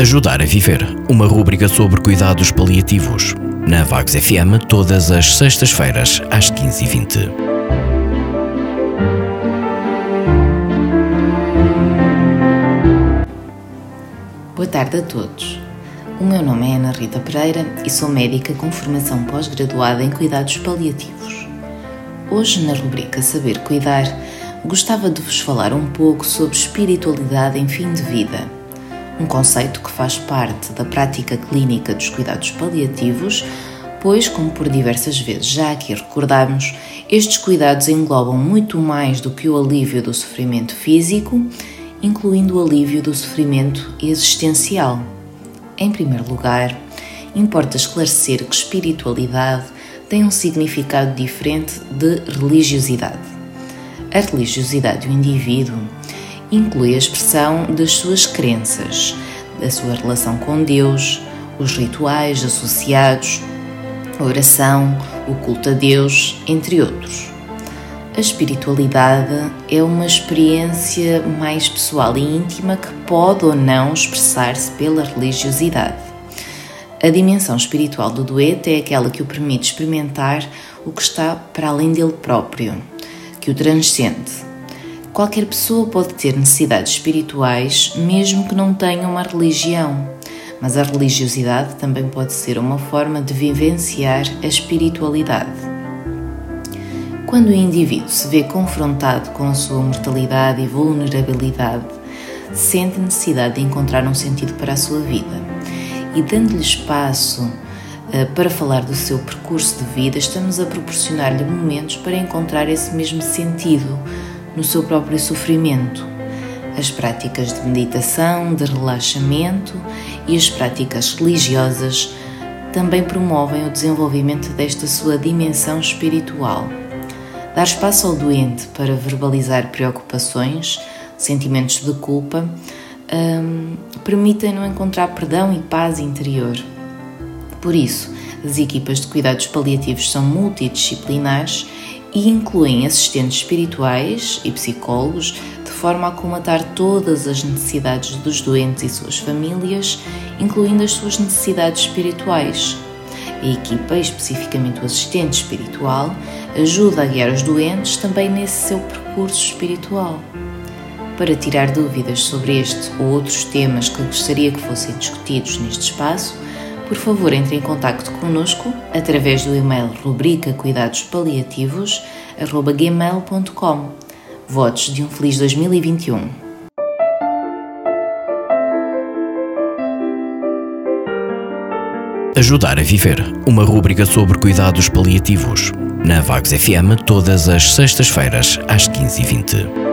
Ajudar a Viver, uma rúbrica sobre cuidados paliativos. Na Vagos FM, todas as sextas-feiras, às 15h20. Boa tarde a todos. O meu nome é Ana Rita Pereira e sou médica com formação pós-graduada em cuidados paliativos. Hoje, na rubrica Saber Cuidar, gostava de vos falar um pouco sobre espiritualidade em fim de vida um conceito que faz parte da prática clínica dos cuidados paliativos, pois, como por diversas vezes já aqui recordamos, estes cuidados englobam muito mais do que o alívio do sofrimento físico, incluindo o alívio do sofrimento existencial. Em primeiro lugar, importa esclarecer que espiritualidade tem um significado diferente de religiosidade. A religiosidade do indivíduo inclui a expressão das suas crenças, da sua relação com Deus, os rituais associados, a oração, o culto a Deus, entre outros. A espiritualidade é uma experiência mais pessoal e íntima que pode ou não expressar-se pela religiosidade. A dimensão espiritual do doente é aquela que o permite experimentar o que está para além dele próprio, que o transcende Qualquer pessoa pode ter necessidades espirituais, mesmo que não tenha uma religião, mas a religiosidade também pode ser uma forma de vivenciar a espiritualidade. Quando o indivíduo se vê confrontado com a sua mortalidade e vulnerabilidade, sente necessidade de encontrar um sentido para a sua vida. E dando-lhe espaço eh, para falar do seu percurso de vida, estamos a proporcionar-lhe momentos para encontrar esse mesmo sentido no seu próprio sofrimento. As práticas de meditação, de relaxamento e as práticas religiosas também promovem o desenvolvimento desta sua dimensão espiritual. Dar espaço ao doente para verbalizar preocupações, sentimentos de culpa, um, permitem-no encontrar perdão e paz interior. Por isso, as equipas de cuidados paliativos são multidisciplinares e incluem assistentes espirituais e psicólogos de forma a comatar todas as necessidades dos doentes e suas famílias, incluindo as suas necessidades espirituais. A equipa, especificamente o assistente espiritual, ajuda a guiar os doentes também nesse seu percurso espiritual. Para tirar dúvidas sobre este ou outros temas que gostaria que fossem discutidos neste espaço, por favor entre em contato conosco através do e-mail rubrica cuidados paliativos gmail.com. Votos de um feliz 2021. Ajudar a Viver, uma rúbrica sobre cuidados paliativos. Na Vagos FM, todas as sextas-feiras, às 15h20.